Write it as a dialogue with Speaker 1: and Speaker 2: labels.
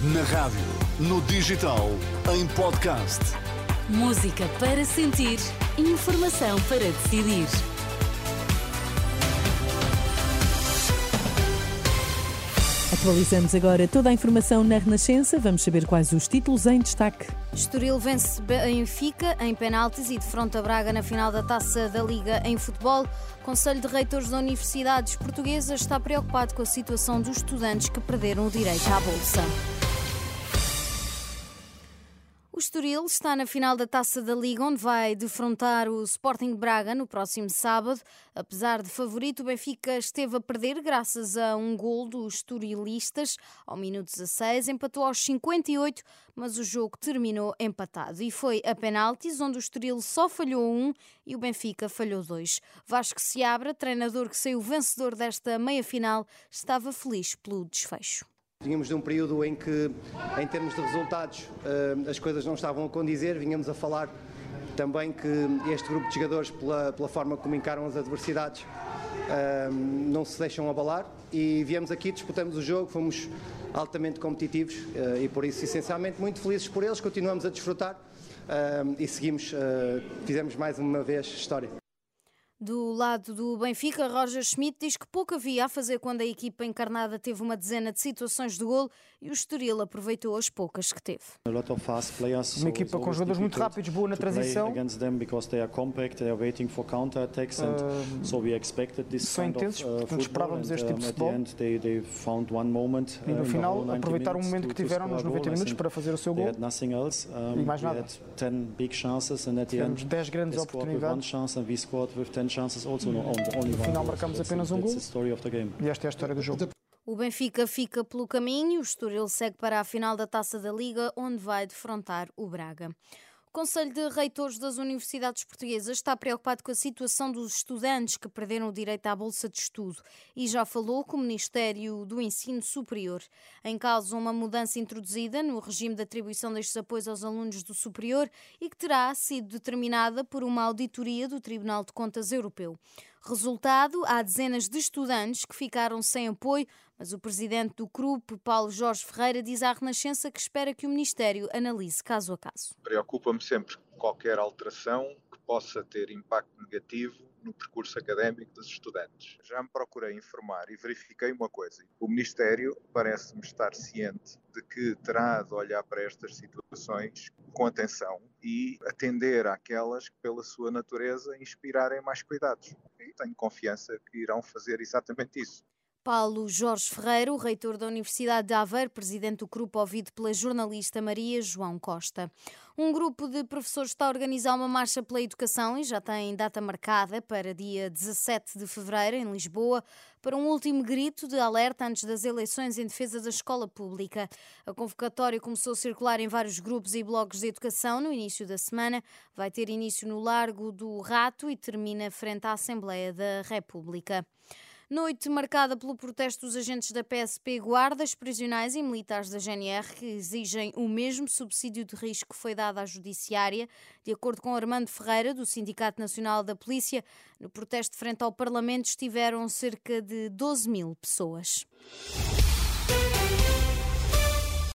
Speaker 1: Na rádio, no digital, em podcast.
Speaker 2: Música para sentir, informação para decidir.
Speaker 3: Atualizamos agora toda a informação na Renascença. Vamos saber quais os títulos em destaque.
Speaker 4: Estoril vence Benfica em penaltis e defronta Braga na final da Taça da Liga em futebol. Conselho de Reitores da Universidades Portuguesas está preocupado com a situação dos estudantes que perderam o direito à bolsa. Estoril está na final da Taça da Liga, onde vai defrontar o Sporting Braga no próximo sábado. Apesar de favorito, o Benfica esteve a perder graças a um gol dos Esturilistas ao minuto 16, empatou aos 58, mas o jogo terminou empatado. E foi a penaltis, onde o Estoril só falhou um e o Benfica falhou dois. Vasco Seabra, treinador que saiu vencedor desta meia-final, estava feliz pelo desfecho.
Speaker 5: Vínhamos de um período em que, em termos de resultados, eh, as coisas não estavam a condizer, vínhamos a falar também que este grupo de jogadores, pela, pela forma como encaram as adversidades, eh, não se deixam abalar. E viemos aqui, disputamos o jogo, fomos altamente competitivos eh, e por isso, essencialmente, muito felizes por eles, continuamos a desfrutar e seguimos, fizemos mais uma vez história.
Speaker 4: Do lado do Benfica, Roger Schmidt diz que pouco havia a fazer quando a equipa encarnada teve uma dezena de situações de gol e o Estoril aproveitou as poucas que teve.
Speaker 6: Uma equipa com jogadores muito rápidos, boa na transição. Uh, são intensos, uh, portanto esperávamos este tipo de futebol. E no uh, final aproveitaram o momento que tiveram nos 90 minutos para fazer o seu gol. E mais nada. Tivemos 10 grandes oportunidades. No final marcamos apenas um gol e esta é a história do jogo.
Speaker 4: O Benfica fica pelo caminho, o Estoril segue para a final da Taça da Liga, onde vai defrontar o Braga. O Conselho de Reitores das Universidades Portuguesas está preocupado com a situação dos estudantes que perderam o direito à bolsa de estudo e já falou com o Ministério do Ensino Superior. Em causa, uma mudança introduzida no regime de atribuição destes apoios aos alunos do superior e que terá sido determinada por uma auditoria do Tribunal de Contas Europeu. Resultado, há dezenas de estudantes que ficaram sem apoio, mas o presidente do CRUP, Paulo Jorge Ferreira, diz à Renascença que espera que o Ministério analise caso a caso.
Speaker 7: Preocupa-me sempre qualquer alteração que possa ter impacto negativo no percurso académico dos estudantes. Já me procurei informar e verifiquei uma coisa. O Ministério parece-me estar ciente de que terá de olhar para estas situações com atenção e atender àquelas que, pela sua natureza, inspirarem mais cuidados. E tenho confiança que irão fazer exatamente isso.
Speaker 4: Paulo Jorge Ferreira, o reitor da Universidade de Aveiro, presidente do grupo ouvido pela jornalista Maria João Costa. Um grupo de professores está a organizar uma marcha pela educação e já tem data marcada para dia 17 de fevereiro, em Lisboa, para um último grito de alerta antes das eleições em defesa da escola pública. A convocatória começou a circular em vários grupos e blogs de educação no início da semana. Vai ter início no Largo do Rato e termina frente à Assembleia da República. Noite marcada pelo protesto dos agentes da PSP, guardas prisionais e militares da GNR que exigem o mesmo subsídio de risco que foi dado à Judiciária. De acordo com Armando Ferreira, do Sindicato Nacional da Polícia, no protesto frente ao Parlamento estiveram cerca de 12 mil pessoas.